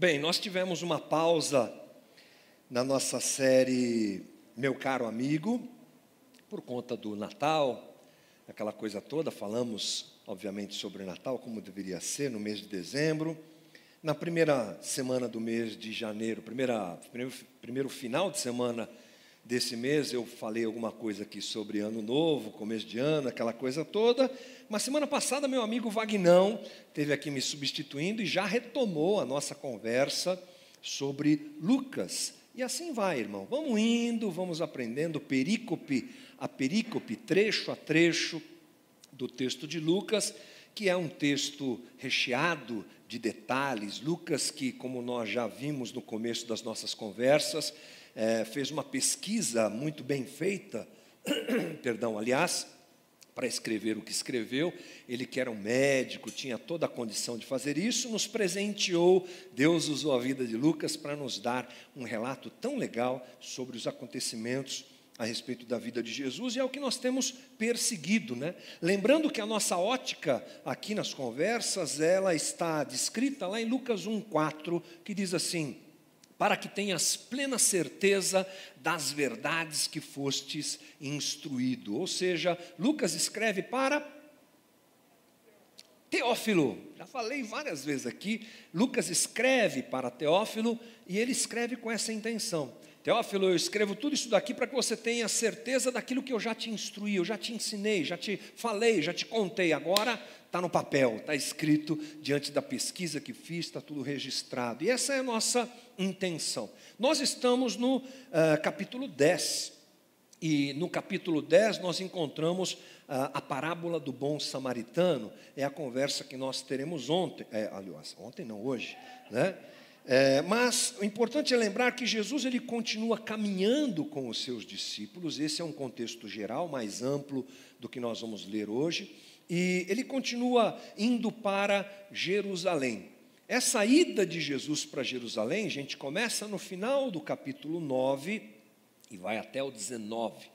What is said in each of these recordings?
Bem, nós tivemos uma pausa na nossa série Meu Caro Amigo, por conta do Natal, aquela coisa toda. Falamos, obviamente, sobre o Natal, como deveria ser no mês de dezembro. Na primeira semana do mês de janeiro, primeira, primeiro, primeiro final de semana desse mês, eu falei alguma coisa aqui sobre ano novo, começo de ano, aquela coisa toda. Mas semana passada, meu amigo Vagnão teve aqui me substituindo e já retomou a nossa conversa sobre Lucas. E assim vai, irmão. Vamos indo, vamos aprendendo perícope a perícope, trecho a trecho do texto de Lucas, que é um texto recheado de detalhes. Lucas, que, como nós já vimos no começo das nossas conversas, é, fez uma pesquisa muito bem feita, perdão, aliás, para escrever o que escreveu. Ele que era um médico, tinha toda a condição de fazer isso, nos presenteou. Deus usou a vida de Lucas para nos dar um relato tão legal sobre os acontecimentos a respeito da vida de Jesus e é o que nós temos perseguido, né? Lembrando que a nossa ótica aqui nas conversas, ela está descrita lá em Lucas 1:4, que diz assim: para que tenhas plena certeza das verdades que fostes instruído. Ou seja, Lucas escreve para Teófilo. Já falei várias vezes aqui, Lucas escreve para Teófilo e ele escreve com essa intenção. Teófilo, eu escrevo tudo isso daqui para que você tenha certeza daquilo que eu já te instruí, eu já te ensinei, já te falei, já te contei. Agora está no papel, está escrito diante da pesquisa que fiz, está tudo registrado. E essa é a nossa intenção. Nós estamos no uh, capítulo 10. E no capítulo 10 nós encontramos uh, a parábola do bom samaritano. É a conversa que nós teremos ontem. É, aliás, ontem não, hoje. Né? É, mas o importante é lembrar que Jesus ele continua caminhando com os seus discípulos, esse é um contexto geral, mais amplo do que nós vamos ler hoje, e ele continua indo para Jerusalém. Essa ida de Jesus para Jerusalém, gente, começa no final do capítulo 9 e vai até o 19.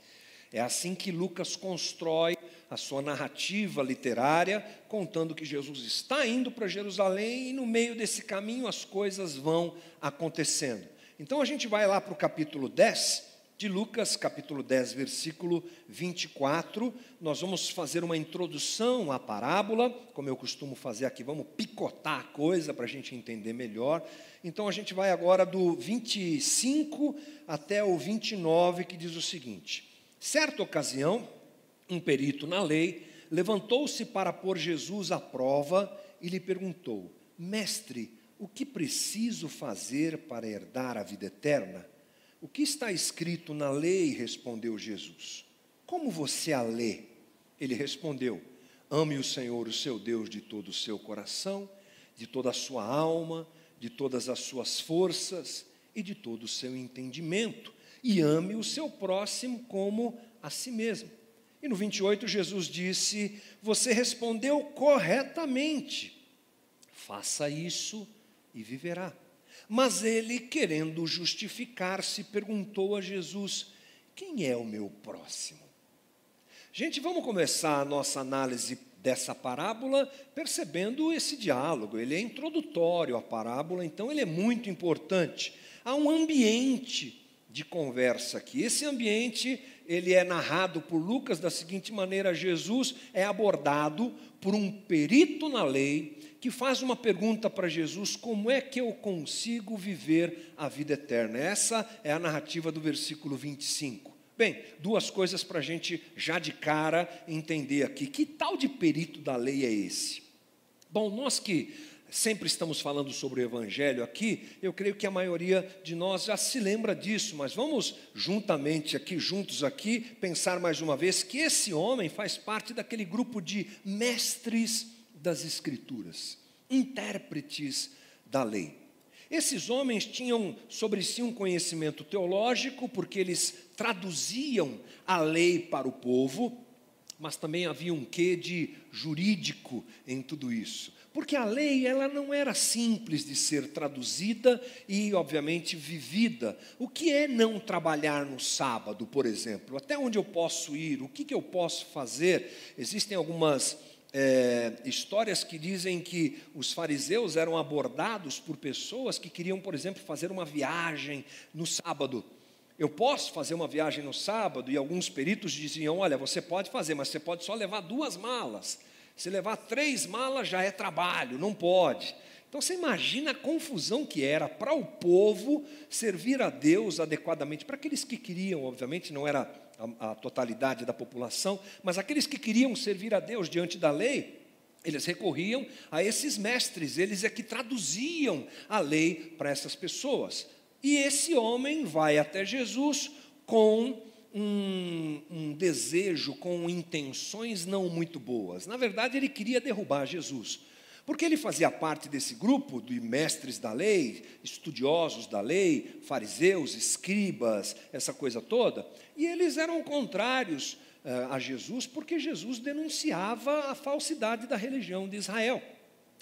É assim que Lucas constrói a sua narrativa literária, contando que Jesus está indo para Jerusalém e no meio desse caminho as coisas vão acontecendo. Então a gente vai lá para o capítulo 10 de Lucas, capítulo 10, versículo 24. Nós vamos fazer uma introdução à parábola, como eu costumo fazer aqui, vamos picotar a coisa para a gente entender melhor. Então a gente vai agora do 25 até o 29, que diz o seguinte: Certa ocasião, um perito na lei, levantou-se para pôr Jesus à prova e lhe perguntou: Mestre, o que preciso fazer para herdar a vida eterna? O que está escrito na lei? respondeu Jesus. Como você a lê? Ele respondeu: Ame o Senhor, o seu Deus, de todo o seu coração, de toda a sua alma, de todas as suas forças e de todo o seu entendimento, e ame o seu próximo como a si mesmo. E no 28, Jesus disse: Você respondeu corretamente, faça isso e viverá. Mas ele, querendo justificar-se, perguntou a Jesus: Quem é o meu próximo? Gente, vamos começar a nossa análise dessa parábola percebendo esse diálogo. Ele é introdutório à parábola, então ele é muito importante. Há um ambiente de conversa aqui. Esse ambiente, ele é narrado por Lucas da seguinte maneira: Jesus é abordado por um perito na lei que faz uma pergunta para Jesus: como é que eu consigo viver a vida eterna? Essa é a narrativa do versículo 25. Bem, duas coisas para a gente já de cara entender aqui. Que tal de perito da lei é esse? Bom, nós que sempre estamos falando sobre o Evangelho aqui, eu creio que a maioria de nós já se lembra disso, mas vamos juntamente aqui, juntos aqui, pensar mais uma vez que esse homem faz parte daquele grupo de mestres das Escrituras, intérpretes da lei. Esses homens tinham sobre si um conhecimento teológico, porque eles traduziam a lei para o povo, mas também havia um quê de jurídico em tudo isso. Porque a lei ela não era simples de ser traduzida e, obviamente, vivida. O que é não trabalhar no sábado, por exemplo? Até onde eu posso ir? O que, que eu posso fazer? Existem algumas é, histórias que dizem que os fariseus eram abordados por pessoas que queriam, por exemplo, fazer uma viagem no sábado. Eu posso fazer uma viagem no sábado? E alguns peritos diziam: olha, você pode fazer, mas você pode só levar duas malas. Se levar três malas já é trabalho, não pode. Então você imagina a confusão que era para o povo servir a Deus adequadamente. Para aqueles que queriam, obviamente, não era a, a totalidade da população, mas aqueles que queriam servir a Deus diante da lei, eles recorriam a esses mestres, eles é que traduziam a lei para essas pessoas. E esse homem vai até Jesus com um, um, desejo, com intenções não muito boas. Na verdade, ele queria derrubar Jesus. Porque ele fazia parte desse grupo de mestres da lei, estudiosos da lei, fariseus, escribas, essa coisa toda, e eles eram contrários uh, a Jesus, porque Jesus denunciava a falsidade da religião de Israel.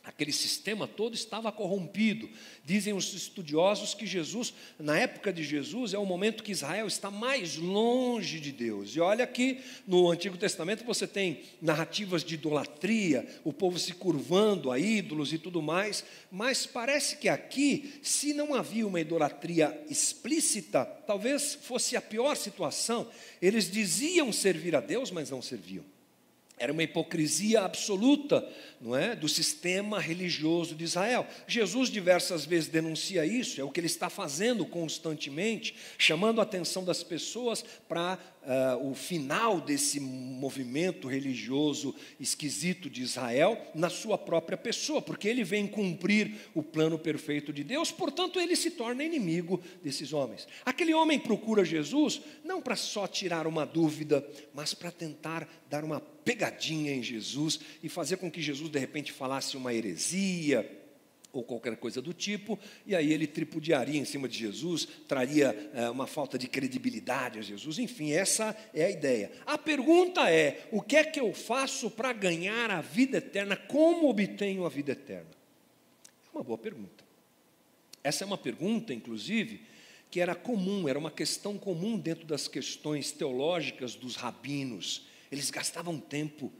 Aquele sistema todo estava corrompido. Dizem os estudiosos que Jesus, na época de Jesus, é o momento que Israel está mais longe de Deus. E olha que no Antigo Testamento você tem narrativas de idolatria, o povo se curvando a ídolos e tudo mais, mas parece que aqui, se não havia uma idolatria explícita, talvez fosse a pior situação. Eles diziam servir a Deus, mas não serviam. Era uma hipocrisia absoluta, não é, do sistema religioso de Israel. Jesus diversas vezes denuncia isso, é o que ele está fazendo constantemente, chamando a atenção das pessoas para uh, o final desse movimento religioso esquisito de Israel na sua própria pessoa, porque ele vem cumprir o plano perfeito de Deus, portanto, ele se torna inimigo desses homens. Aquele homem procura Jesus não para só tirar uma dúvida, mas para tentar dar uma pegadinha em Jesus e fazer com que Jesus de repente falasse uma heresia ou qualquer coisa do tipo, e aí ele tripudiaria em cima de Jesus, traria é, uma falta de credibilidade a Jesus, enfim, essa é a ideia. A pergunta é: o que é que eu faço para ganhar a vida eterna? Como obtenho a vida eterna? É uma boa pergunta. Essa é uma pergunta, inclusive, que era comum, era uma questão comum dentro das questões teológicas dos rabinos. Eles gastavam tempo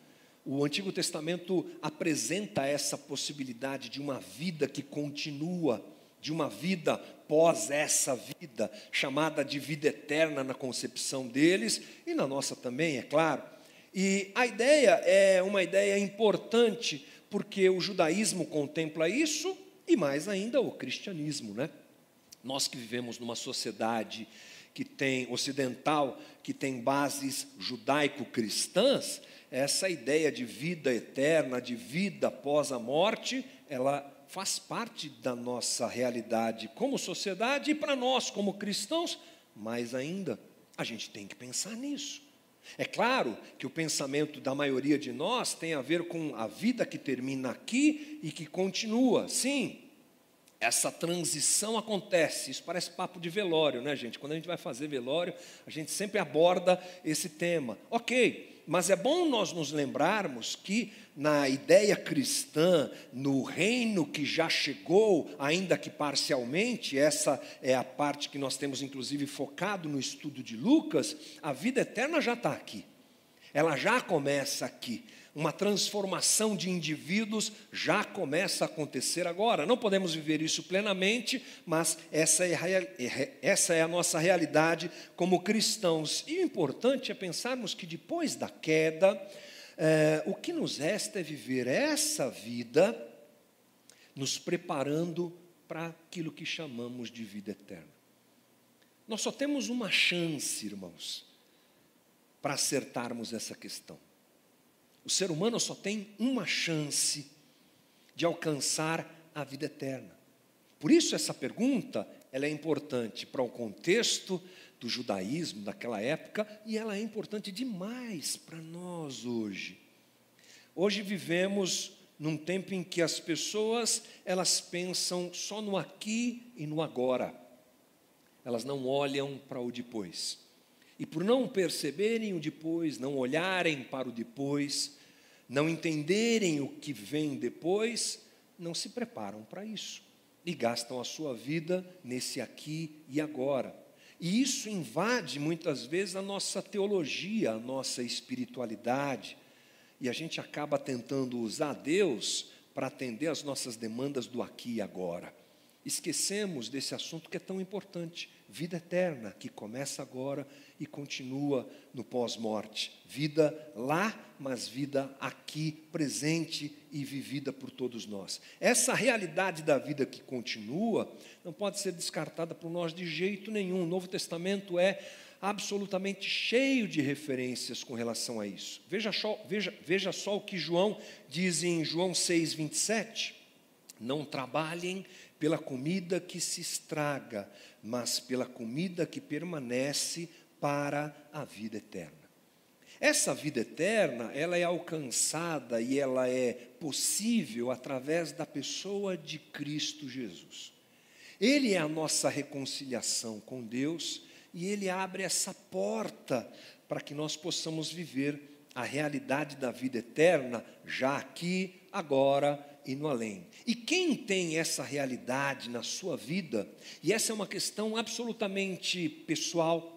o Antigo Testamento apresenta essa possibilidade de uma vida que continua, de uma vida pós essa vida, chamada de vida eterna na concepção deles e na nossa também, é claro. E a ideia é uma ideia importante, porque o judaísmo contempla isso e mais ainda o cristianismo, né? Nós que vivemos numa sociedade que tem ocidental, que tem bases judaico-cristãs, essa ideia de vida eterna, de vida após a morte, ela faz parte da nossa realidade como sociedade e para nós como cristãos, mais ainda, a gente tem que pensar nisso. É claro que o pensamento da maioria de nós tem a ver com a vida que termina aqui e que continua. Sim, essa transição acontece. Isso parece papo de velório, né, gente? Quando a gente vai fazer velório, a gente sempre aborda esse tema. Ok, mas é bom nós nos lembrarmos que na ideia cristã, no reino que já chegou, ainda que parcialmente, essa é a parte que nós temos inclusive focado no estudo de Lucas, a vida eterna já está aqui. Ela já começa aqui uma transformação de indivíduos já começa a acontecer agora. Não podemos viver isso plenamente, mas essa é, a, é, essa é a nossa realidade como cristãos. E o importante é pensarmos que depois da queda, é, o que nos resta é viver essa vida nos preparando para aquilo que chamamos de vida eterna. Nós só temos uma chance, irmãos, para acertarmos essa questão. O ser humano só tem uma chance de alcançar a vida eterna. Por isso essa pergunta, ela é importante para o contexto do judaísmo daquela época e ela é importante demais para nós hoje. Hoje vivemos num tempo em que as pessoas, elas pensam só no aqui e no agora. Elas não olham para o depois. E por não perceberem o depois, não olharem para o depois, não entenderem o que vem depois, não se preparam para isso e gastam a sua vida nesse aqui e agora. E isso invade muitas vezes a nossa teologia, a nossa espiritualidade. e a gente acaba tentando usar Deus para atender às nossas demandas do aqui e agora. Esquecemos desse assunto que é tão importante, vida eterna, que começa agora e continua no pós-morte. Vida lá, mas vida aqui, presente e vivida por todos nós. Essa realidade da vida que continua não pode ser descartada por nós de jeito nenhum. O Novo Testamento é absolutamente cheio de referências com relação a isso. Veja só, veja, veja só o que João diz em João 6, 27. Não trabalhem pela comida que se estraga, mas pela comida que permanece para a vida eterna. Essa vida eterna, ela é alcançada e ela é possível através da pessoa de Cristo Jesus. Ele é a nossa reconciliação com Deus e ele abre essa porta para que nós possamos viver a realidade da vida eterna já aqui, agora e no além. E quem tem essa realidade na sua vida, e essa é uma questão absolutamente pessoal,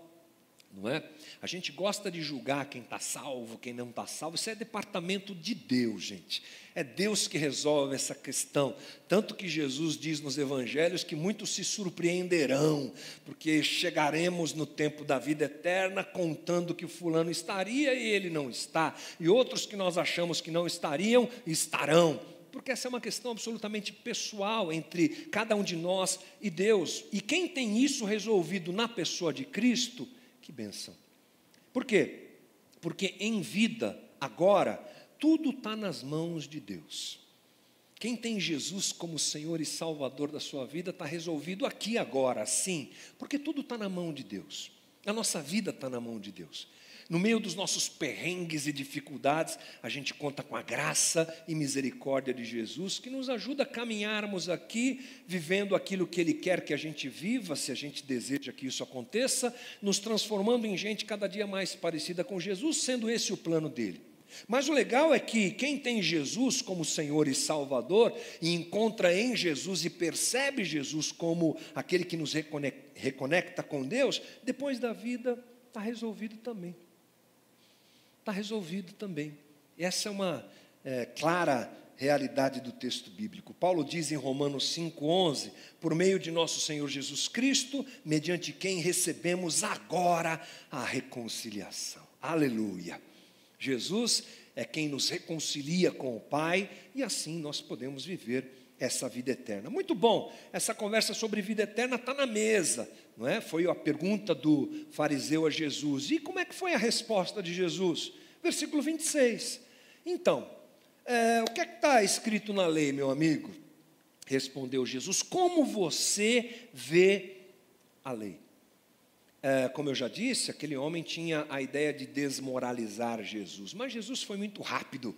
não é? A gente gosta de julgar quem está salvo, quem não está salvo, isso é departamento de Deus, gente. É Deus que resolve essa questão. Tanto que Jesus diz nos evangelhos que muitos se surpreenderão, porque chegaremos no tempo da vida eterna contando que fulano estaria e ele não está, e outros que nós achamos que não estariam, estarão porque essa é uma questão absolutamente pessoal entre cada um de nós e Deus. E quem tem isso resolvido na pessoa de Cristo, que benção. Por quê? Porque em vida, agora, tudo está nas mãos de Deus. Quem tem Jesus como Senhor e Salvador da sua vida está resolvido aqui agora, sim, porque tudo está na mão de Deus. A nossa vida está na mão de Deus. No meio dos nossos perrengues e dificuldades, a gente conta com a graça e misericórdia de Jesus, que nos ajuda a caminharmos aqui, vivendo aquilo que Ele quer que a gente viva, se a gente deseja que isso aconteça, nos transformando em gente cada dia mais parecida com Jesus, sendo esse o plano dele. Mas o legal é que quem tem Jesus como Senhor e Salvador e encontra em Jesus e percebe Jesus como aquele que nos reconecta com Deus, depois da vida está resolvido também está resolvido também. Essa é uma é, clara realidade do texto bíblico. Paulo diz em Romanos 5,11: por meio de nosso Senhor Jesus Cristo, mediante quem recebemos agora a reconciliação. Aleluia! Jesus é quem nos reconcilia com o Pai e assim nós podemos viver essa vida eterna. Muito bom, essa conversa sobre vida eterna está na mesa, não é? Foi a pergunta do fariseu a Jesus. E como é que foi a resposta de Jesus? Versículo 26. Então, é, o que é está escrito na lei, meu amigo? Respondeu Jesus: Como você vê a lei? É, como eu já disse, aquele homem tinha a ideia de desmoralizar Jesus, mas Jesus foi muito rápido.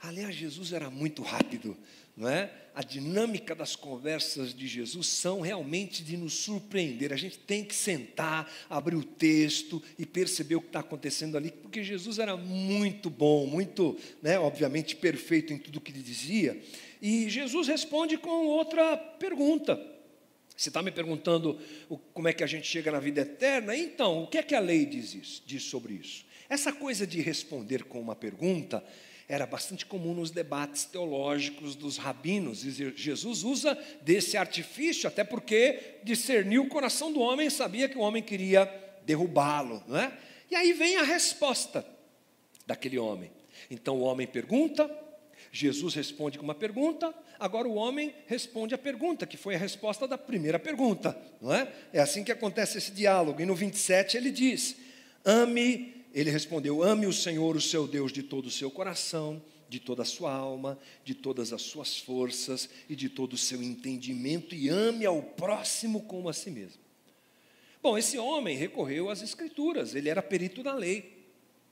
Aliás, Jesus era muito rápido não é? A dinâmica das conversas de Jesus são realmente de nos surpreender. A gente tem que sentar, abrir o texto e perceber o que está acontecendo ali, porque Jesus era muito bom, muito, né, obviamente, perfeito em tudo que ele dizia. E Jesus responde com outra pergunta. Você está me perguntando como é que a gente chega na vida eterna? Então, o que é que a lei diz, isso, diz sobre isso? Essa coisa de responder com uma pergunta era bastante comum nos debates teológicos dos rabinos. E Jesus usa desse artifício, até porque discerniu o coração do homem, sabia que o homem queria derrubá-lo. Não é? E aí vem a resposta daquele homem. Então o homem pergunta, Jesus responde com uma pergunta, agora o homem responde a pergunta, que foi a resposta da primeira pergunta, não é? É assim que acontece esse diálogo. E no 27 ele diz: Ame ele respondeu: Ame o Senhor, o seu Deus, de todo o seu coração, de toda a sua alma, de todas as suas forças e de todo o seu entendimento, e ame ao próximo como a si mesmo. Bom, esse homem recorreu às Escrituras, ele era perito na lei,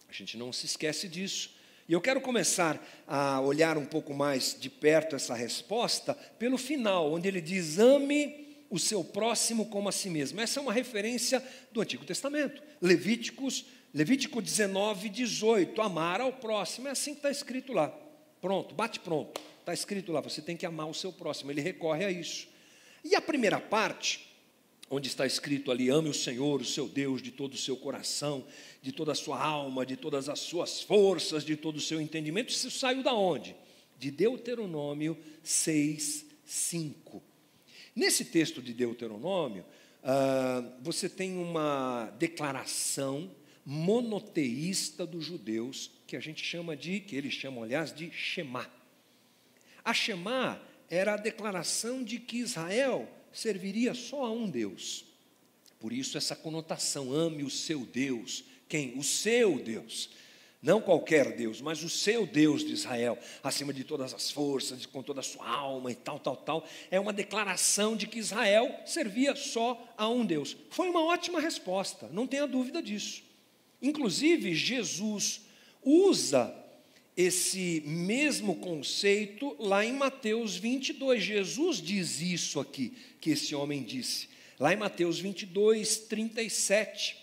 a gente não se esquece disso. E eu quero começar a olhar um pouco mais de perto essa resposta pelo final, onde ele diz: ame o seu próximo como a si mesmo. Essa é uma referência do Antigo Testamento. Levíticos Levítico 19, 18, amar ao próximo, é assim que está escrito lá. Pronto, bate pronto, está escrito lá, você tem que amar o seu próximo, ele recorre a isso. E a primeira parte, onde está escrito ali: ame o Senhor, o seu Deus, de todo o seu coração, de toda a sua alma, de todas as suas forças, de todo o seu entendimento. Isso saiu da onde? De Deuteronômio 6, 5. Nesse texto de Deuteronômio, uh, você tem uma declaração monoteísta dos judeus, que a gente chama de, que eles chamam, aliás, de Shema. A Shema era a declaração de que Israel serviria só a um Deus. Por isso, essa conotação, ame o seu Deus. Quem? O seu Deus. Não qualquer Deus, mas o seu Deus de Israel, acima de todas as forças, com toda a sua alma e tal, tal, tal. É uma declaração de que Israel servia só a um Deus. Foi uma ótima resposta, não tenha dúvida disso. Inclusive, Jesus usa esse mesmo conceito lá em Mateus 22. Jesus diz isso aqui, que esse homem disse. Lá em Mateus 22, 37,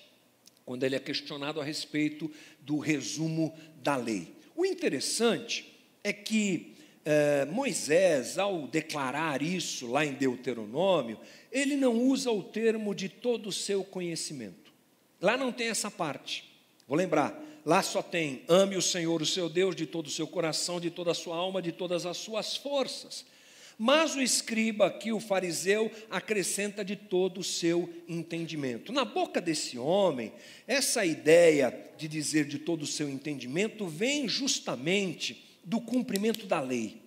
quando ele é questionado a respeito do resumo da lei. O interessante é que eh, Moisés, ao declarar isso lá em Deuteronômio, ele não usa o termo de todo o seu conhecimento. Lá não tem essa parte. Vou lembrar, lá só tem: ame o Senhor, o seu Deus, de todo o seu coração, de toda a sua alma, de todas as suas forças. Mas o escriba aqui, o fariseu, acrescenta de todo o seu entendimento. Na boca desse homem, essa ideia de dizer de todo o seu entendimento vem justamente do cumprimento da lei.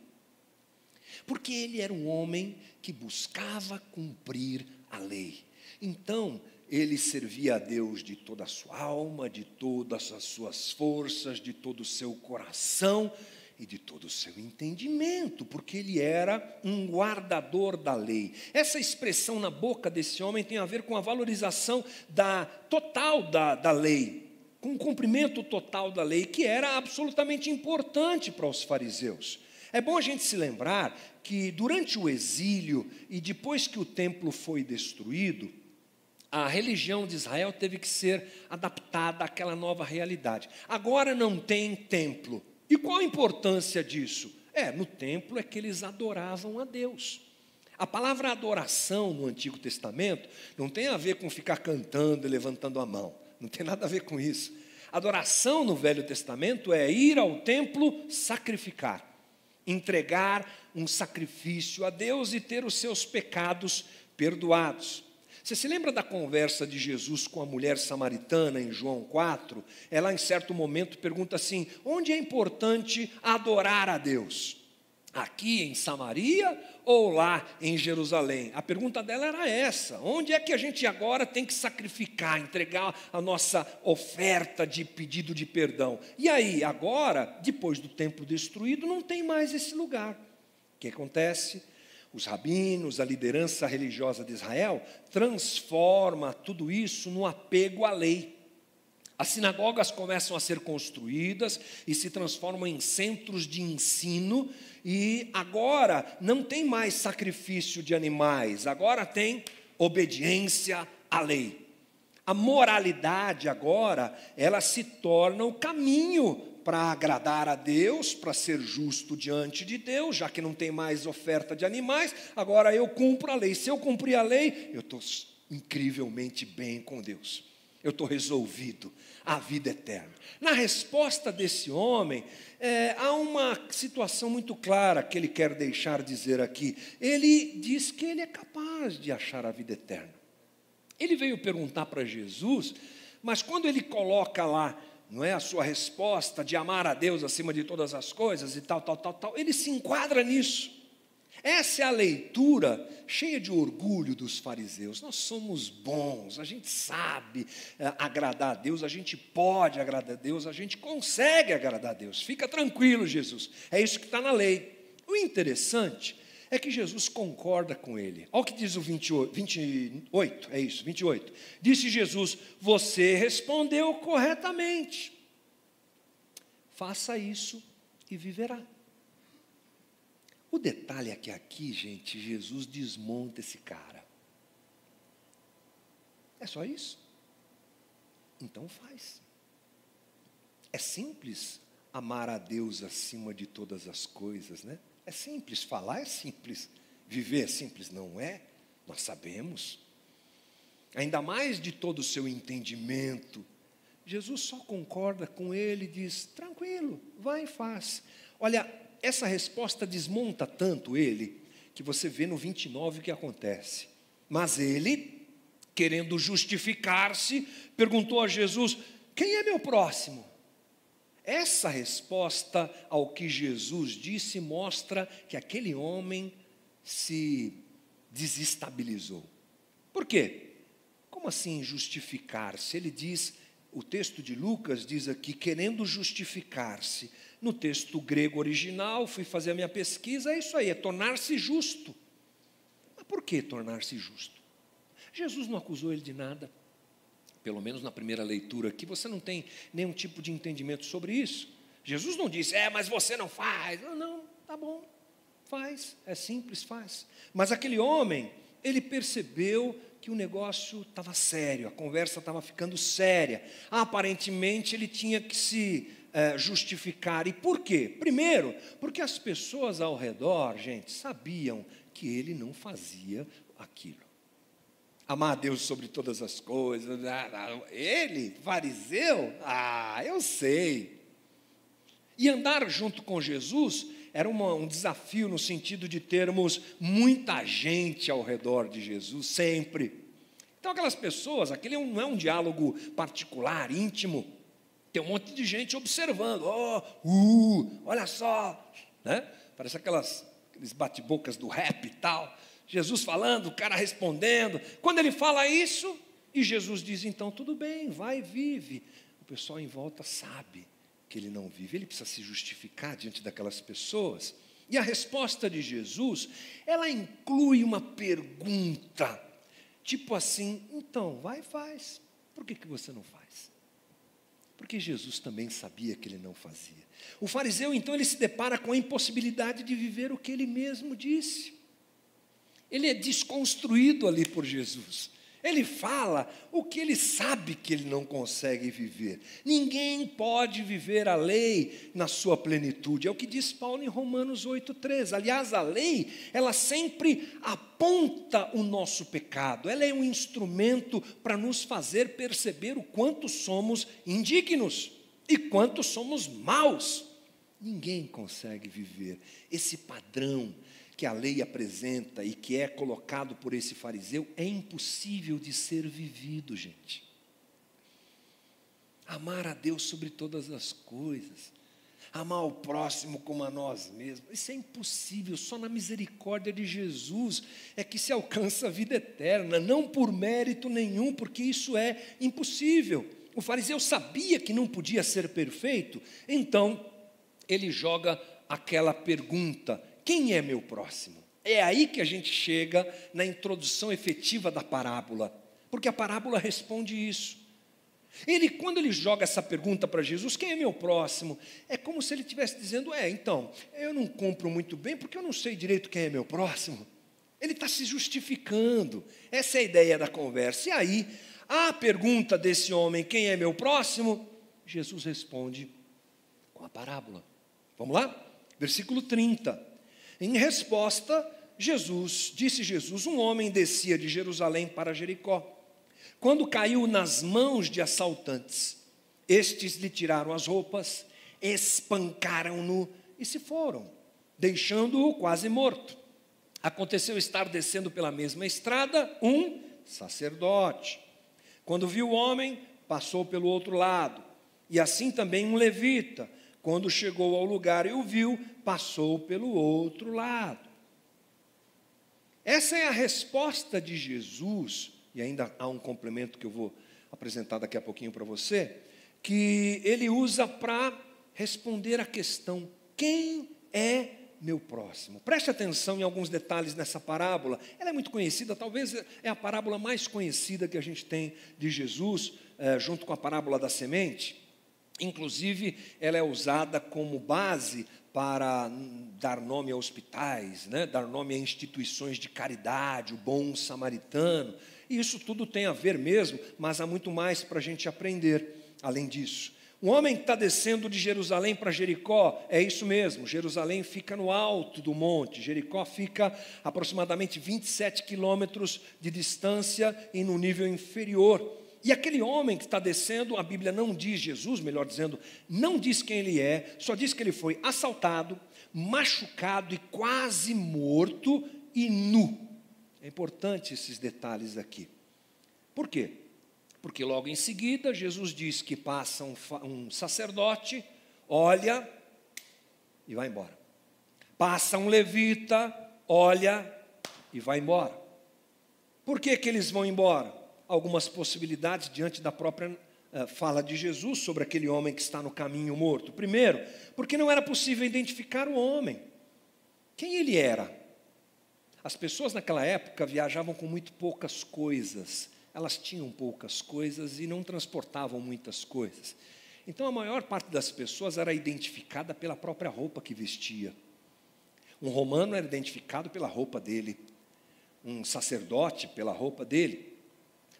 Porque ele era um homem que buscava cumprir a lei. Então, ele servia a Deus de toda a sua alma, de todas as suas forças, de todo o seu coração e de todo o seu entendimento, porque ele era um guardador da lei. Essa expressão na boca desse homem tem a ver com a valorização da total da, da lei, com o cumprimento total da lei, que era absolutamente importante para os fariseus. É bom a gente se lembrar que durante o exílio e depois que o templo foi destruído, a religião de Israel teve que ser adaptada àquela nova realidade. Agora não tem templo. E qual a importância disso? É, no templo é que eles adoravam a Deus. A palavra adoração no Antigo Testamento não tem a ver com ficar cantando e levantando a mão. Não tem nada a ver com isso. Adoração no Velho Testamento é ir ao templo sacrificar, entregar um sacrifício a Deus e ter os seus pecados perdoados. Você se lembra da conversa de Jesus com a mulher samaritana em João 4? Ela, em certo momento, pergunta assim: onde é importante adorar a Deus? Aqui em Samaria ou lá em Jerusalém? A pergunta dela era essa: onde é que a gente agora tem que sacrificar, entregar a nossa oferta de pedido de perdão? E aí, agora, depois do templo destruído, não tem mais esse lugar. O que acontece? Os rabinos, a liderança religiosa de Israel, transforma tudo isso no apego à lei. As sinagogas começam a ser construídas e se transformam em centros de ensino, e agora não tem mais sacrifício de animais, agora tem obediência à lei. A moralidade agora, ela se torna o caminho para agradar a Deus, para ser justo diante de Deus, já que não tem mais oferta de animais, agora eu cumpro a lei. Se eu cumprir a lei, eu estou incrivelmente bem com Deus. Eu estou resolvido, a vida eterna. Na resposta desse homem, é, há uma situação muito clara que ele quer deixar dizer aqui. Ele diz que ele é capaz de achar a vida eterna. Ele veio perguntar para Jesus, mas quando ele coloca lá não é a sua resposta de amar a Deus acima de todas as coisas e tal, tal, tal, tal. Ele se enquadra nisso. Essa é a leitura cheia de orgulho dos fariseus. Nós somos bons, a gente sabe é, agradar a Deus, a gente pode agradar a Deus, a gente consegue agradar a Deus. Fica tranquilo, Jesus. É isso que está na lei. O interessante é que Jesus concorda com ele. Olha o que diz o 28, 28, é isso, 28. Disse Jesus: Você respondeu corretamente. Faça isso e viverá. O detalhe é que aqui, gente, Jesus desmonta esse cara. É só isso? Então faz. É simples amar a Deus acima de todas as coisas, né? É simples, falar é simples, viver é simples, não é? Nós sabemos. ainda mais de todo o seu entendimento. Jesus só concorda com ele e diz: tranquilo, vai e faz. Olha, essa resposta desmonta tanto ele, que você vê no 29 o que acontece. Mas ele, querendo justificar-se, perguntou a Jesus: Quem é meu próximo? Essa resposta ao que Jesus disse mostra que aquele homem se desestabilizou. Por quê? Como assim justificar-se? Ele diz, o texto de Lucas diz aqui, querendo justificar-se. No texto grego original, fui fazer a minha pesquisa, é isso aí, é tornar-se justo. Mas por que tornar-se justo? Jesus não acusou ele de nada. Pelo menos na primeira leitura aqui, você não tem nenhum tipo de entendimento sobre isso. Jesus não disse, é, mas você não faz. Não, não, tá bom, faz, é simples, faz. Mas aquele homem, ele percebeu que o negócio estava sério, a conversa estava ficando séria. Aparentemente, ele tinha que se é, justificar. E por quê? Primeiro, porque as pessoas ao redor, gente, sabiam que ele não fazia aquilo. Amar a Deus sobre todas as coisas. Ah, ele, fariseu? Ah, eu sei. E andar junto com Jesus era uma, um desafio no sentido de termos muita gente ao redor de Jesus, sempre. Então, aquelas pessoas, aquele não é um diálogo particular, íntimo. Tem um monte de gente observando. Oh, uh, olha só. Né? Parece aquelas, aqueles bate-bocas do rap e tal. Jesus falando, o cara respondendo. Quando ele fala isso, e Jesus diz: então tudo bem, vai, vive. O pessoal em volta sabe que ele não vive, ele precisa se justificar diante daquelas pessoas. E a resposta de Jesus, ela inclui uma pergunta, tipo assim: então, vai e faz. Por que, que você não faz? Porque Jesus também sabia que ele não fazia. O fariseu, então, ele se depara com a impossibilidade de viver o que ele mesmo disse. Ele é desconstruído ali por Jesus. Ele fala o que ele sabe que ele não consegue viver. Ninguém pode viver a lei na sua plenitude. É o que diz Paulo em Romanos 8:3. Aliás, a lei, ela sempre aponta o nosso pecado. Ela é um instrumento para nos fazer perceber o quanto somos indignos e quanto somos maus. Ninguém consegue viver esse padrão que a lei apresenta e que é colocado por esse fariseu é impossível de ser vivido, gente. Amar a Deus sobre todas as coisas, amar o próximo como a nós mesmos, isso é impossível, só na misericórdia de Jesus é que se alcança a vida eterna, não por mérito nenhum, porque isso é impossível. O fariseu sabia que não podia ser perfeito, então ele joga aquela pergunta: quem é meu próximo? É aí que a gente chega na introdução efetiva da parábola, porque a parábola responde isso. Ele, quando ele joga essa pergunta para Jesus, quem é meu próximo? É como se ele estivesse dizendo: É, então, eu não compro muito bem porque eu não sei direito quem é meu próximo. Ele está se justificando. Essa é a ideia da conversa. E aí, a pergunta desse homem, quem é meu próximo? Jesus responde com a parábola. Vamos lá? Versículo 30. Em resposta, Jesus, disse Jesus, um homem descia de Jerusalém para Jericó. Quando caiu nas mãos de assaltantes, estes lhe tiraram as roupas, espancaram-no e se foram, deixando-o quase morto. Aconteceu estar descendo pela mesma estrada um sacerdote. Quando viu o homem, passou pelo outro lado. E assim também um levita, quando chegou ao lugar e o viu, passou pelo outro lado. Essa é a resposta de Jesus, e ainda há um complemento que eu vou apresentar daqui a pouquinho para você, que ele usa para responder a questão: quem é meu próximo? Preste atenção em alguns detalhes nessa parábola. Ela é muito conhecida, talvez é a parábola mais conhecida que a gente tem de Jesus, é, junto com a parábola da semente. Inclusive, ela é usada como base para dar nome a hospitais, né? dar nome a instituições de caridade, o bom samaritano. E isso tudo tem a ver mesmo, mas há muito mais para a gente aprender além disso. O homem que está descendo de Jerusalém para Jericó, é isso mesmo, Jerusalém fica no alto do monte, Jericó fica aproximadamente 27 quilômetros de distância e no nível inferior. E aquele homem que está descendo, a Bíblia não diz Jesus, melhor dizendo, não diz quem ele é, só diz que ele foi assaltado, machucado e quase morto e nu. É importante esses detalhes aqui. Por quê? Porque logo em seguida Jesus diz que passa um, um sacerdote, olha e vai embora. Passa um levita, olha e vai embora. Por que, que eles vão embora? Algumas possibilidades diante da própria uh, fala de Jesus sobre aquele homem que está no caminho morto. Primeiro, porque não era possível identificar o homem. Quem ele era? As pessoas naquela época viajavam com muito poucas coisas elas tinham poucas coisas e não transportavam muitas coisas. Então a maior parte das pessoas era identificada pela própria roupa que vestia. Um romano era identificado pela roupa dele, um sacerdote pela roupa dele,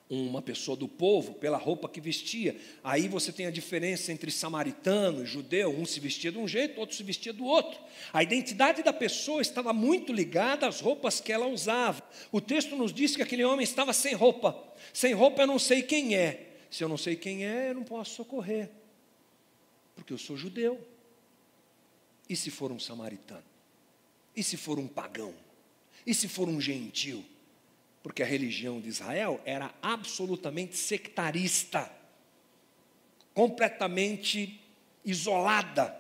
uma pessoa do povo pela roupa que vestia. Aí você tem a diferença entre samaritano e judeu, um se vestia de um jeito, outro se vestia do outro. A identidade da pessoa estava muito ligada às roupas que ela usava. O texto nos diz que aquele homem estava sem roupa. Sem roupa eu não sei quem é. Se eu não sei quem é, eu não posso socorrer. Porque eu sou judeu. E se for um samaritano? E se for um pagão? E se for um gentil? Porque a religião de Israel era absolutamente sectarista, completamente isolada.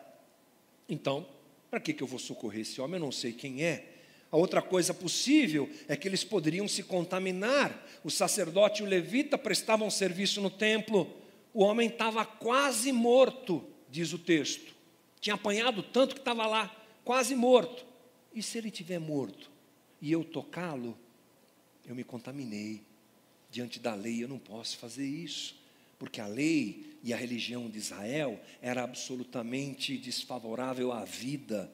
Então, para que, que eu vou socorrer esse homem? Eu não sei quem é. A outra coisa possível é que eles poderiam se contaminar. O sacerdote e o levita prestavam serviço no templo. O homem estava quase morto, diz o texto. Tinha apanhado tanto que estava lá, quase morto. E se ele tiver morto e eu tocá-lo, eu me contaminei. Diante da lei eu não posso fazer isso, porque a lei e a religião de Israel era absolutamente desfavorável à vida,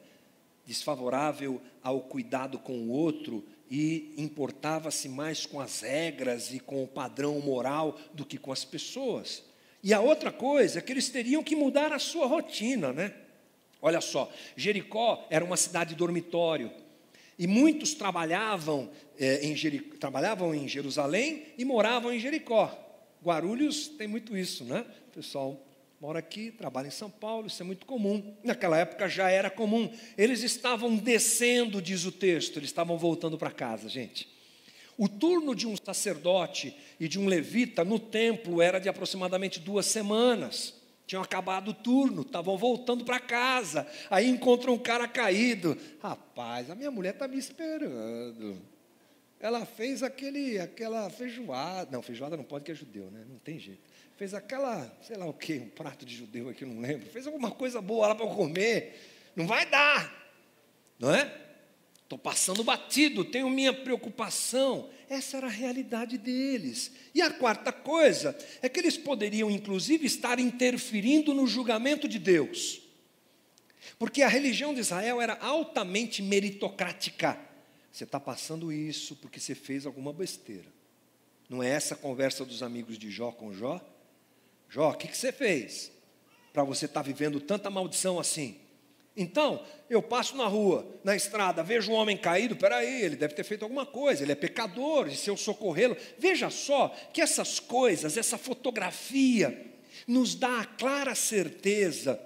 desfavorável ao cuidado com o outro e importava-se mais com as regras e com o padrão moral do que com as pessoas. E a outra coisa é que eles teriam que mudar a sua rotina, né? Olha só, Jericó era uma cidade dormitório. E muitos trabalhavam, é, em Jericó, trabalhavam em Jerusalém e moravam em Jericó. Guarulhos tem muito isso, né? O pessoal mora aqui, trabalha em São Paulo, isso é muito comum. Naquela época já era comum. Eles estavam descendo, diz o texto, eles estavam voltando para casa, gente. O turno de um sacerdote e de um levita no templo era de aproximadamente duas semanas. Tinham acabado o turno, estavam voltando para casa. Aí encontram um cara caído. Rapaz, a minha mulher está me esperando. Ela fez aquele, aquela feijoada. Não, feijoada não pode, que é judeu, né? Não tem jeito. Fez aquela, sei lá o quê, um prato de judeu aqui, não lembro. Fez alguma coisa boa lá para eu comer. Não vai dar, não é? Estou passando batido, tenho minha preocupação. Essa era a realidade deles. E a quarta coisa é que eles poderiam, inclusive, estar interferindo no julgamento de Deus. Porque a religião de Israel era altamente meritocrática. Você está passando isso porque você fez alguma besteira. Não é essa a conversa dos amigos de Jó com Jó? Jó, o que, que você fez para você estar tá vivendo tanta maldição assim? Então, eu passo na rua, na estrada, vejo um homem caído, peraí, ele deve ter feito alguma coisa, ele é pecador, e se eu socorrê-lo. Veja só que essas coisas, essa fotografia, nos dá a clara certeza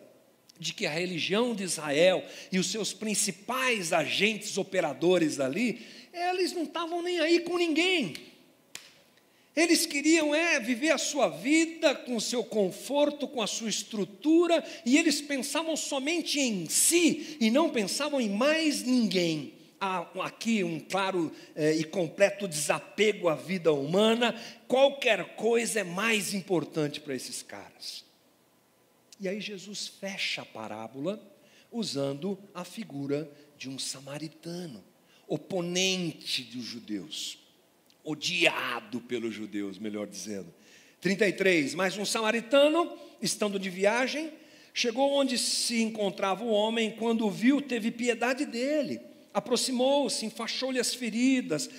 de que a religião de Israel e os seus principais agentes operadores ali, eles não estavam nem aí com ninguém. Eles queriam é viver a sua vida com o seu conforto, com a sua estrutura, e eles pensavam somente em si e não pensavam em mais ninguém. Há aqui um claro é, e completo desapego à vida humana, qualquer coisa é mais importante para esses caras. E aí Jesus fecha a parábola usando a figura de um samaritano, oponente dos judeus odiado pelos judeus, melhor dizendo. 33. Mas um samaritano, estando de viagem, chegou onde se encontrava o homem, quando o viu, teve piedade dele. Aproximou-se, enfaixou-lhe as feridas,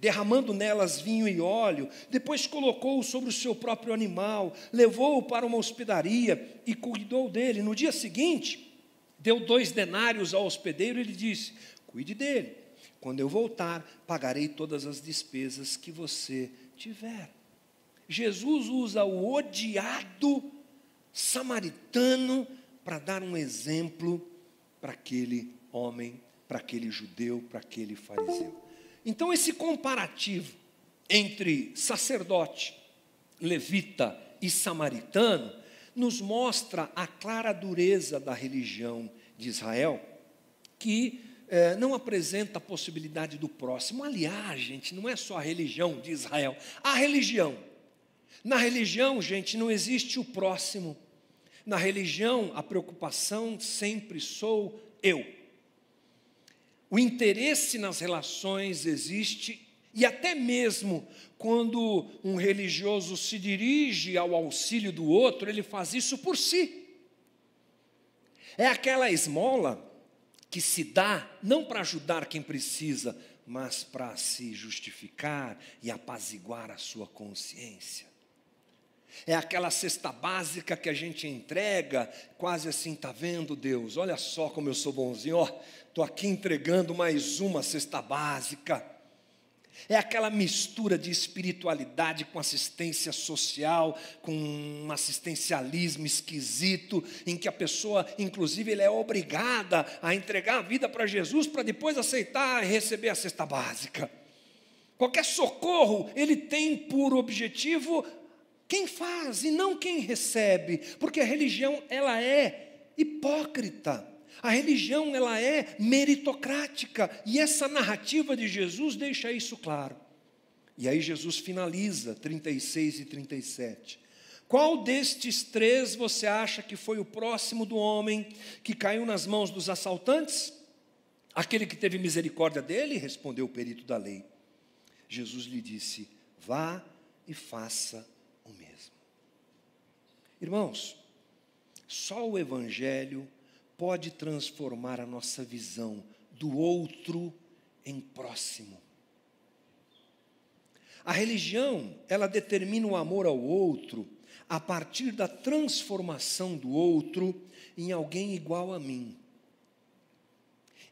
derramando nelas vinho e óleo. Depois colocou-o sobre o seu próprio animal, levou-o para uma hospedaria e cuidou dele. No dia seguinte, deu dois denários ao hospedeiro e lhe disse: Cuide dele. Quando eu voltar, pagarei todas as despesas que você tiver. Jesus usa o odiado samaritano para dar um exemplo para aquele homem para aquele judeu, para aquele fariseu. Então, esse comparativo entre sacerdote, levita e samaritano nos mostra a clara dureza da religião de Israel, que eh, não apresenta a possibilidade do próximo. Aliás, gente, não é só a religião de Israel, a religião. Na religião, gente, não existe o próximo. Na religião, a preocupação sempre sou eu. O interesse nas relações existe, e até mesmo quando um religioso se dirige ao auxílio do outro, ele faz isso por si. É aquela esmola que se dá não para ajudar quem precisa, mas para se justificar e apaziguar a sua consciência. É aquela cesta básica que a gente entrega, quase assim, tá vendo, Deus? Olha só como eu sou bonzinho, ó, estou aqui entregando mais uma cesta básica. É aquela mistura de espiritualidade com assistência social, com um assistencialismo esquisito, em que a pessoa, inclusive, ele é obrigada a entregar a vida para Jesus para depois aceitar e receber a cesta básica. Qualquer socorro, ele tem por objetivo quem faz e não quem recebe, porque a religião ela é hipócrita. A religião ela é meritocrática e essa narrativa de Jesus deixa isso claro. E aí Jesus finaliza 36 e 37. Qual destes três você acha que foi o próximo do homem que caiu nas mãos dos assaltantes? Aquele que teve misericórdia dele, respondeu o perito da lei. Jesus lhe disse: Vá e faça o mesmo. Irmãos, só o Evangelho pode transformar a nossa visão do outro em próximo. A religião, ela determina o amor ao outro a partir da transformação do outro em alguém igual a mim.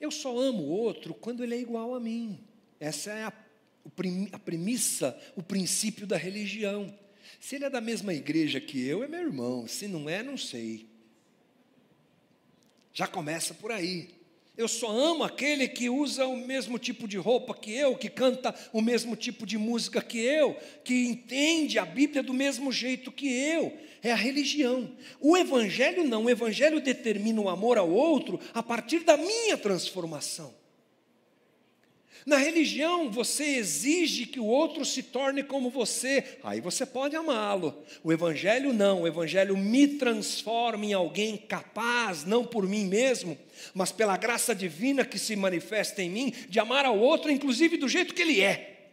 Eu só amo o outro quando ele é igual a mim. Essa é a, a premissa, o princípio da religião. Se ele é da mesma igreja que eu, é meu irmão. Se não é, não sei. Já começa por aí. Eu só amo aquele que usa o mesmo tipo de roupa que eu, que canta o mesmo tipo de música que eu, que entende a Bíblia do mesmo jeito que eu. É a religião. O Evangelho não. O Evangelho determina o amor ao outro a partir da minha transformação. Na religião, você exige que o outro se torne como você, aí você pode amá-lo. O Evangelho não, o Evangelho me transforma em alguém capaz, não por mim mesmo, mas pela graça divina que se manifesta em mim, de amar ao outro, inclusive do jeito que ele é,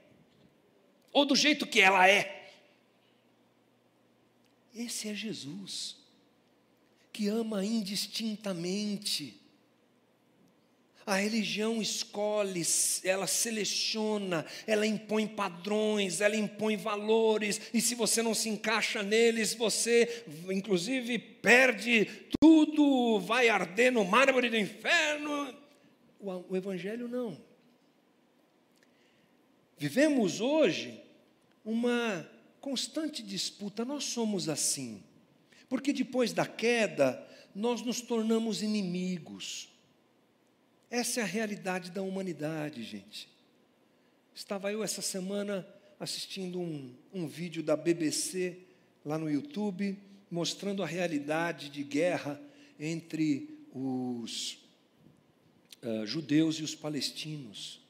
ou do jeito que ela é. Esse é Jesus, que ama indistintamente a religião escolhe, ela seleciona, ela impõe padrões, ela impõe valores, e se você não se encaixa neles, você, inclusive, perde tudo, vai arder no mármore do inferno. O, o Evangelho não. Vivemos hoje uma constante disputa, nós somos assim, porque depois da queda, nós nos tornamos inimigos essa é a realidade da humanidade, gente. Estava eu essa semana assistindo um, um vídeo da BBC lá no YouTube, mostrando a realidade de guerra entre os uh, judeus e os palestinos.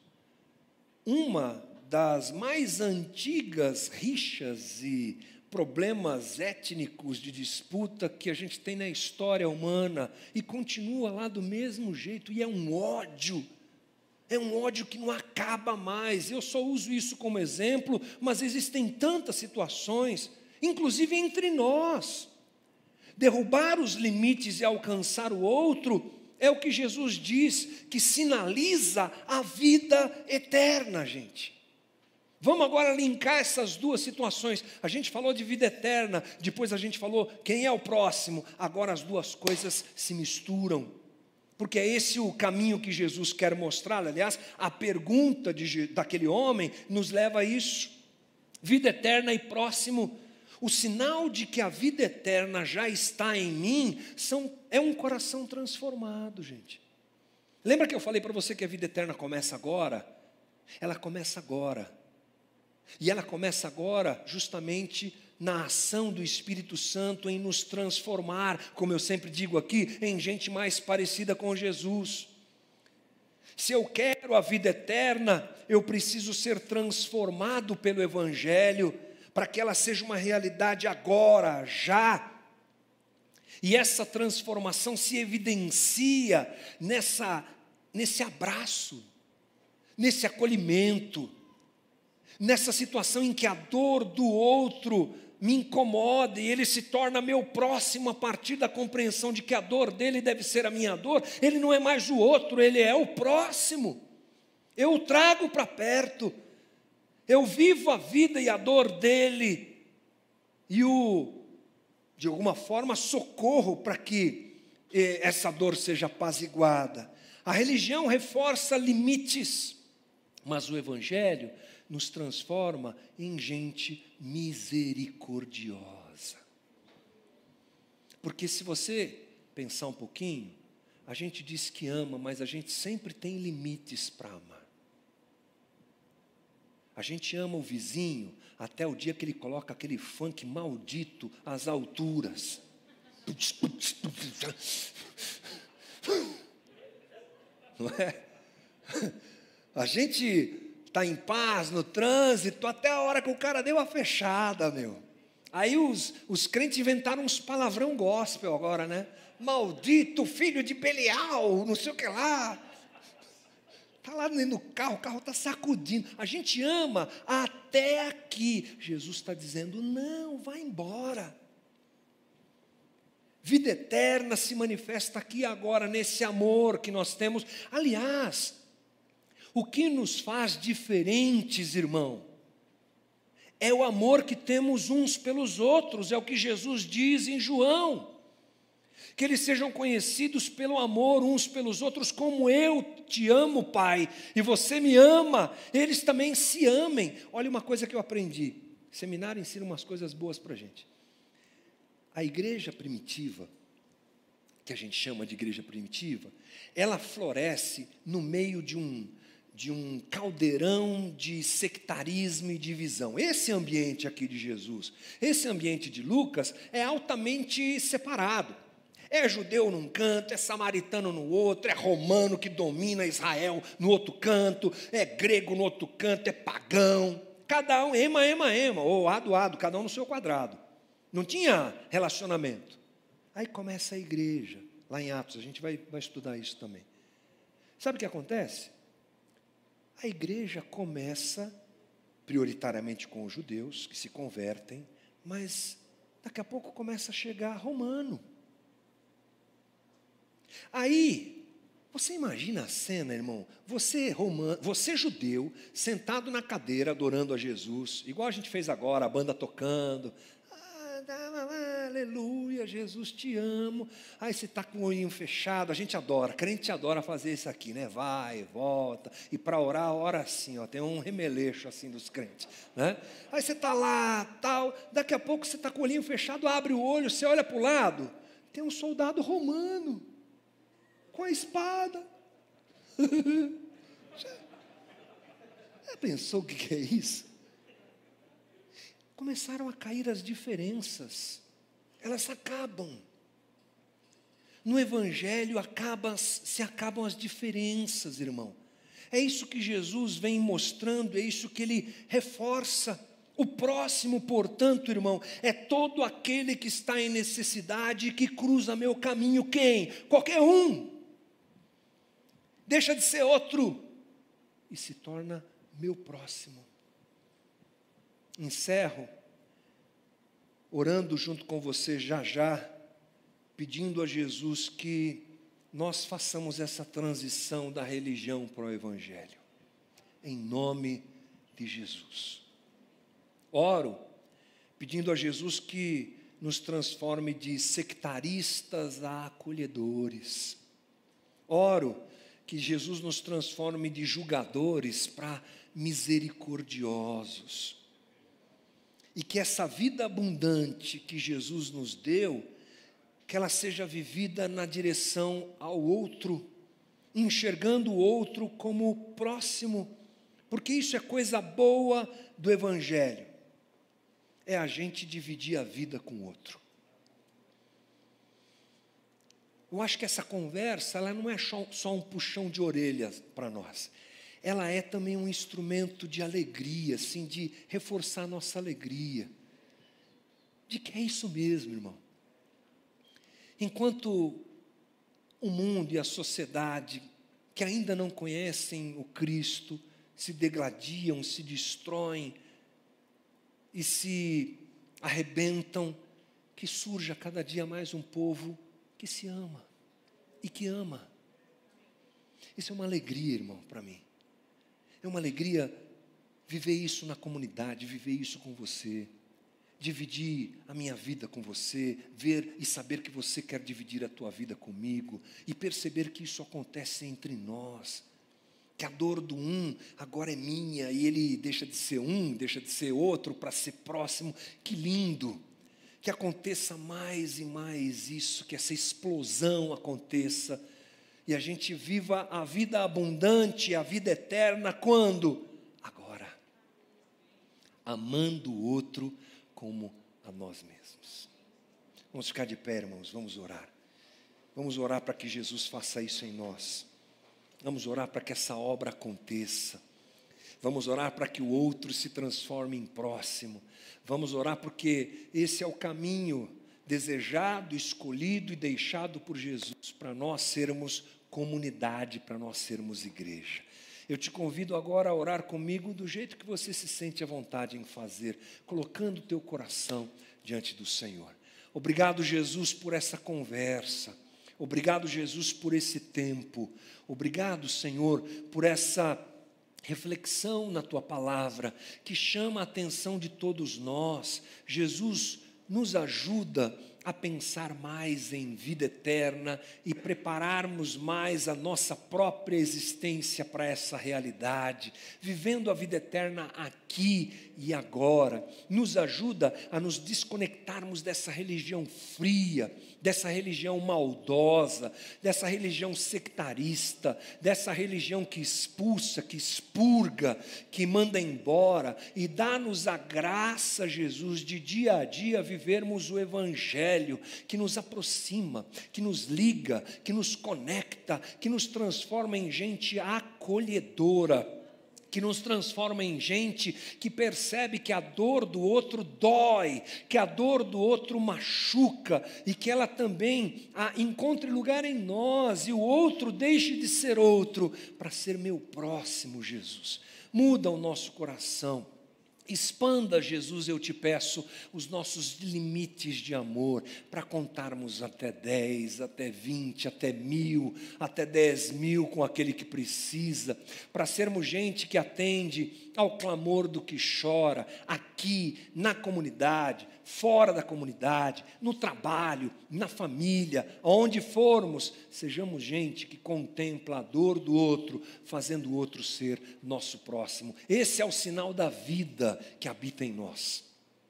Uma das mais antigas rixas e problemas étnicos de disputa que a gente tem na história humana e continua lá do mesmo jeito, e é um ódio. É um ódio que não acaba mais. Eu só uso isso como exemplo, mas existem tantas situações, inclusive entre nós. Derrubar os limites e alcançar o outro é o que Jesus diz que sinaliza a vida eterna, gente. Vamos agora linkar essas duas situações. A gente falou de vida eterna, depois a gente falou quem é o próximo. Agora as duas coisas se misturam. Porque é esse o caminho que Jesus quer mostrar. Aliás, a pergunta de, daquele homem nos leva a isso. Vida eterna e próximo. O sinal de que a vida eterna já está em mim são, é um coração transformado, gente. Lembra que eu falei para você que a vida eterna começa agora? Ela começa agora e ela começa agora justamente na ação do Espírito Santo em nos transformar, como eu sempre digo aqui, em gente mais parecida com Jesus. Se eu quero a vida eterna, eu preciso ser transformado pelo Evangelho, para que ela seja uma realidade agora, já. E essa transformação se evidencia nessa, nesse abraço, nesse acolhimento nessa situação em que a dor do outro me incomoda e ele se torna meu próximo a partir da compreensão de que a dor dele deve ser a minha dor, ele não é mais o outro, ele é o próximo. Eu o trago para perto, eu vivo a vida e a dor dele e o, de alguma forma, socorro para que eh, essa dor seja apaziguada. A religião reforça limites, mas o Evangelho nos transforma em gente misericordiosa. Porque se você pensar um pouquinho, a gente diz que ama, mas a gente sempre tem limites para amar. A gente ama o vizinho até o dia que ele coloca aquele funk maldito às alturas. Não é? A gente está em paz no trânsito, até a hora que o cara deu a fechada, meu. Aí os, os crentes inventaram uns palavrão gospel agora, né? Maldito filho de Belial, não sei o que lá. Está lá no carro, o carro está sacudindo. A gente ama até aqui. Jesus está dizendo: não, vai embora. Vida eterna se manifesta aqui agora, nesse amor que nós temos. Aliás, o que nos faz diferentes, irmão, é o amor que temos uns pelos outros, é o que Jesus diz em João. Que eles sejam conhecidos pelo amor uns pelos outros, como eu te amo, Pai, e você me ama, eles também se amem. Olha uma coisa que eu aprendi: seminário ensina umas coisas boas para a gente. A igreja primitiva, que a gente chama de igreja primitiva, ela floresce no meio de um de um caldeirão de sectarismo e divisão. Esse ambiente aqui de Jesus, esse ambiente de Lucas é altamente separado. É judeu num canto, é samaritano no outro, é romano que domina Israel no outro canto, é grego no outro canto, é pagão. Cada um, ema, ema, ema, ou ado, ado, cada um no seu quadrado. Não tinha relacionamento. Aí começa a igreja, lá em Atos, a gente vai, vai estudar isso também. Sabe o que acontece? A igreja começa prioritariamente com os judeus que se convertem, mas daqui a pouco começa a chegar romano. Aí, você imagina a cena, irmão? Você romano, você judeu, sentado na cadeira adorando a Jesus, igual a gente fez agora, a banda tocando, aleluia, Jesus te amo. Aí você está com o olhinho fechado, a gente adora, crente adora fazer isso aqui, né? Vai, volta, e para orar, ora assim, ó, tem um remeleixo assim dos crentes, né? Aí você está lá, tal, daqui a pouco você está com o olhinho fechado, abre o olho, você olha para o lado, tem um soldado romano, com a espada. Já pensou o que é isso? Começaram a cair as diferenças, elas acabam. No Evangelho acaba, se acabam as diferenças, irmão. É isso que Jesus vem mostrando, é isso que ele reforça. O próximo, portanto, irmão, é todo aquele que está em necessidade e que cruza meu caminho. Quem? Qualquer um. Deixa de ser outro e se torna meu próximo encerro orando junto com você já já, pedindo a Jesus que nós façamos essa transição da religião para o Evangelho, em nome de Jesus. Oro pedindo a Jesus que nos transforme de sectaristas a acolhedores. Oro que Jesus nos transforme de julgadores para misericordiosos. E que essa vida abundante que Jesus nos deu, que ela seja vivida na direção ao outro, enxergando o outro como próximo, porque isso é coisa boa do Evangelho, é a gente dividir a vida com o outro. Eu acho que essa conversa, ela não é só um puxão de orelhas para nós. Ela é também um instrumento de alegria, assim, de reforçar nossa alegria. De que é isso mesmo, irmão. Enquanto o mundo e a sociedade que ainda não conhecem o Cristo se degladiam, se destroem e se arrebentam, que surja cada dia mais um povo que se ama e que ama. Isso é uma alegria, irmão, para mim. É uma alegria viver isso na comunidade, viver isso com você, dividir a minha vida com você, ver e saber que você quer dividir a tua vida comigo e perceber que isso acontece entre nós. Que a dor do um agora é minha e ele deixa de ser um, deixa de ser outro para ser próximo. Que lindo! que aconteça mais e mais isso, que essa explosão aconteça e a gente viva a vida abundante, a vida eterna quando? Agora. Amando o outro como a nós mesmos. Vamos ficar de pé, irmãos, vamos orar. Vamos orar para que Jesus faça isso em nós. Vamos orar para que essa obra aconteça. Vamos orar para que o outro se transforme em próximo. Vamos orar porque esse é o caminho desejado, escolhido e deixado por Jesus para nós sermos comunidade, para nós sermos igreja. Eu te convido agora a orar comigo do jeito que você se sente à vontade em fazer, colocando o teu coração diante do Senhor. Obrigado, Jesus, por essa conversa. Obrigado, Jesus, por esse tempo. Obrigado, Senhor, por essa reflexão na tua palavra que chama a atenção de todos nós. Jesus nos ajuda a pensar mais em vida eterna e prepararmos mais a nossa própria existência para essa realidade, vivendo a vida eterna aqui e agora. Nos ajuda a nos desconectarmos dessa religião fria, dessa religião maldosa, dessa religião sectarista, dessa religião que expulsa, que expurga, que manda embora e dá-nos a graça, Jesus, de dia a dia vivermos o evangelho que nos aproxima, que nos liga, que nos conecta, que nos transforma em gente acolhedora que nos transforma em gente que percebe que a dor do outro dói, que a dor do outro machuca e que ela também encontre lugar em nós e o outro deixe de ser outro para ser meu próximo, Jesus. Muda o nosso coração Expanda, Jesus, eu te peço, os nossos limites de amor, para contarmos até 10, até 20, até mil, até 10 mil com aquele que precisa, para sermos gente que atende ao clamor do que chora, aqui, na comunidade, fora da comunidade, no trabalho, na família, aonde formos, sejamos gente que contempla a dor do outro, fazendo o outro ser nosso próximo. Esse é o sinal da vida que habita em nós.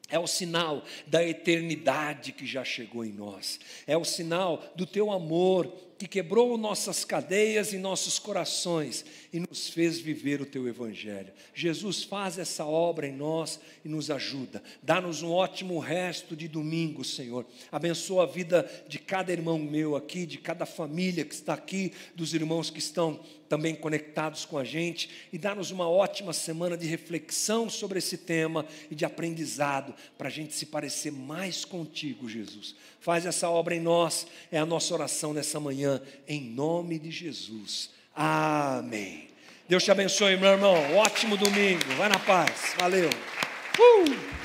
É o sinal da eternidade que já chegou em nós. É o sinal do teu amor que quebrou nossas cadeias e nossos corações e nos fez viver o teu evangelho. Jesus faz essa obra em nós e nos ajuda. Dá-nos um ótimo resto de domingo, Senhor. Abençoa a vida de cada irmão meu aqui, de cada família que está aqui, dos irmãos que estão também conectados com a gente e dá-nos uma ótima semana de reflexão sobre esse tema e de aprendizado para a gente se parecer mais contigo, Jesus. Faz essa obra em nós, é a nossa oração nessa manhã, em nome de Jesus. Amém. Deus te abençoe, meu irmão. Ótimo domingo. Vai na paz. Valeu. Uh!